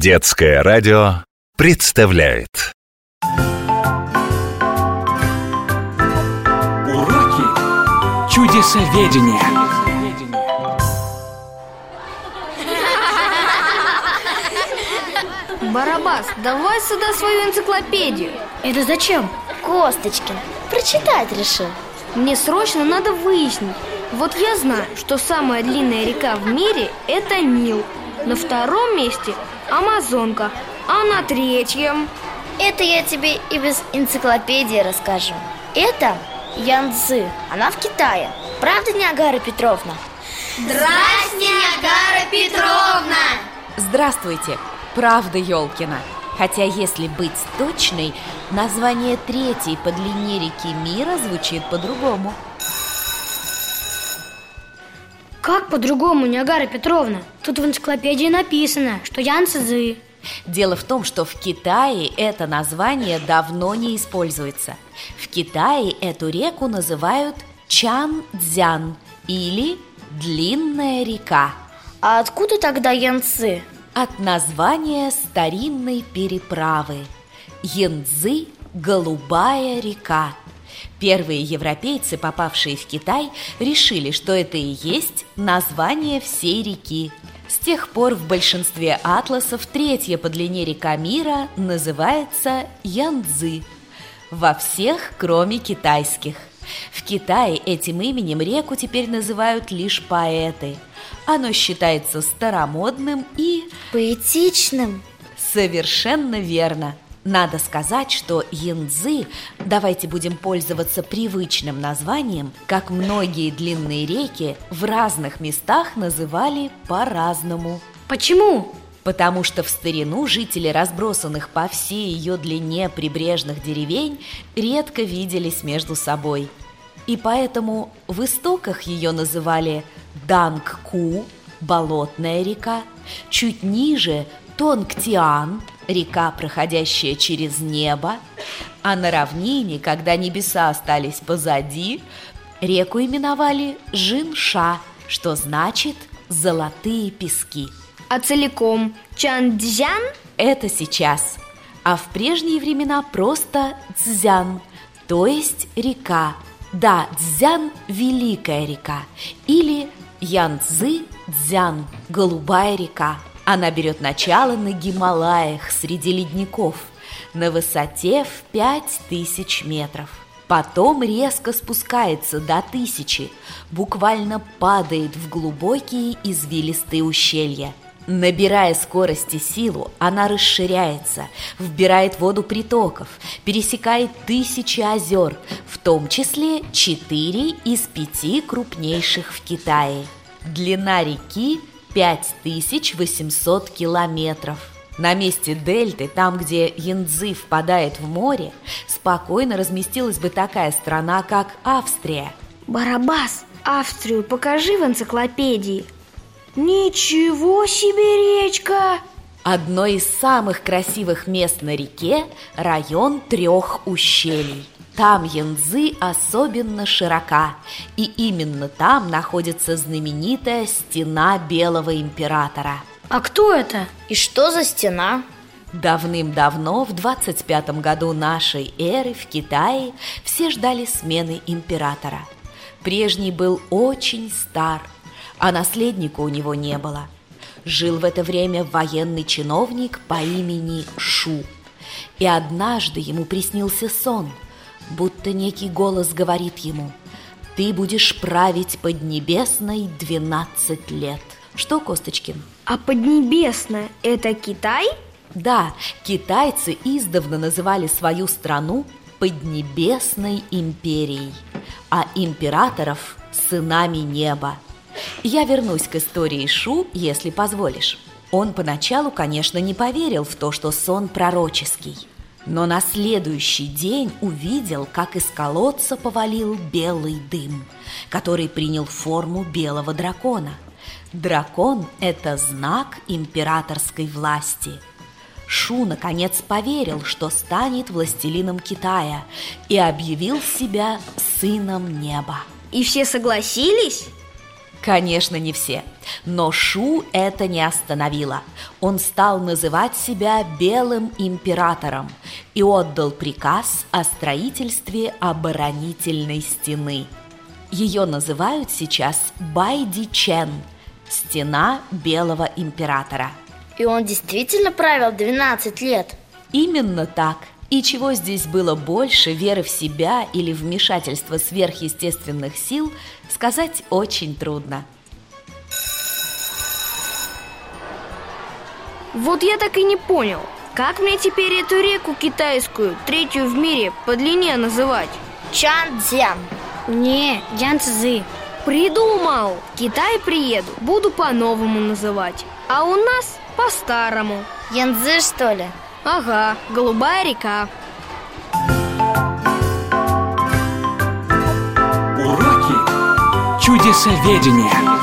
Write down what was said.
Детское радио представляет Уроки чудесоведения. Барабас, давай сюда свою энциклопедию. Это зачем? Косточкин, прочитать решил. Мне срочно надо выяснить. Вот я знаю, что самая длинная река в мире – это Нил. На втором месте – Амазонка, а на третьем… Это я тебе и без энциклопедии расскажу. Это Янцзы, она в Китае. Правда, Ниагара Петровна? Здрасте, Ниагара Петровна! Здравствуйте, правда Ёлкина Хотя, если быть точной, название третьей по длине реки мира звучит по-другому Как по-другому, Ниагара Петровна? Тут в энциклопедии написано, что Янцзы Дело в том, что в Китае это название давно не используется. В Китае эту реку называют Чан-Дзян или Длинная река А откуда тогда Янцы? От названия старинной переправы. Янцзы – Голубая река Первые европейцы, попавшие в Китай, решили, что это и есть название всей реки. С тех пор в большинстве атласов третья по длине река мира называется Янцзы. Во всех, кроме китайских. В Китае этим именем реку теперь называют лишь поэты. Оно считается старомодным и... Поэтичным? Совершенно верно. Надо сказать, что Янцзы, давайте будем пользоваться привычным названием, как многие длинные реки, в разных местах называли по-разному. Почему? Потому что в старину жители разбросанных по всей ее длине прибрежных деревень редко виделись между собой. И поэтому в истоках ее называли Данг-Ку, болотная река, чуть ниже Тонгтиан, река, проходящая через небо, а на равнине, когда небеса остались позади, реку именовали Жинша, что значит «золотые пески». А целиком Чандзян? Это сейчас. А в прежние времена просто Цзян, то есть река. Да, Цзян – великая река. Или Янцзы Цзян – голубая река. Она берет начало на Гималаях среди ледников на высоте в пять тысяч метров. Потом резко спускается до тысячи, буквально падает в глубокие извилистые ущелья. Набирая скорость и силу, она расширяется, вбирает воду притоков, пересекает тысячи озер, в том числе четыре из пяти крупнейших в Китае. Длина реки 5800 километров. На месте дельты, там, где Янцзы впадает в море, спокойно разместилась бы такая страна, как Австрия. Барабас, Австрию покажи в энциклопедии. Ничего себе речка! Одно из самых красивых мест на реке – район трех ущелий. Там Янцзы особенно широка, и именно там находится знаменитая стена Белого Императора. А кто это? И что за стена? Давным-давно, в 25 году нашей эры, в Китае, все ждали смены императора. Прежний был очень стар, а наследника у него не было. Жил в это время военный чиновник по имени Шу. И однажды ему приснился сон – будто некий голос говорит ему «Ты будешь править Поднебесной 12 лет». Что, Косточкин? А Поднебесная – это Китай? Да, китайцы издавна называли свою страну Поднебесной империей, а императоров – сынами неба. Я вернусь к истории Шу, если позволишь. Он поначалу, конечно, не поверил в то, что сон пророческий – но на следующий день увидел, как из колодца повалил белый дым, который принял форму белого дракона. Дракон – это знак императорской власти. Шу, наконец, поверил, что станет властелином Китая и объявил себя сыном неба. И все согласились? Конечно, не все. Но Шу это не остановило. Он стал называть себя Белым Императором и отдал приказ о строительстве оборонительной стены. Ее называют сейчас Байди Чен – Стена Белого Императора. И он действительно правил 12 лет? Именно так. И чего здесь было больше, веры в себя или вмешательства сверхъестественных сил, сказать очень трудно. Вот я так и не понял, как мне теперь эту реку китайскую, третью в мире, по длине называть? Чан-дзян. Не, Янцзы. Придумал! В Китай приеду, буду по-новому называть. А у нас по-старому. Янцзы, что ли? Ага, голубая река. Уроки чудесоведения.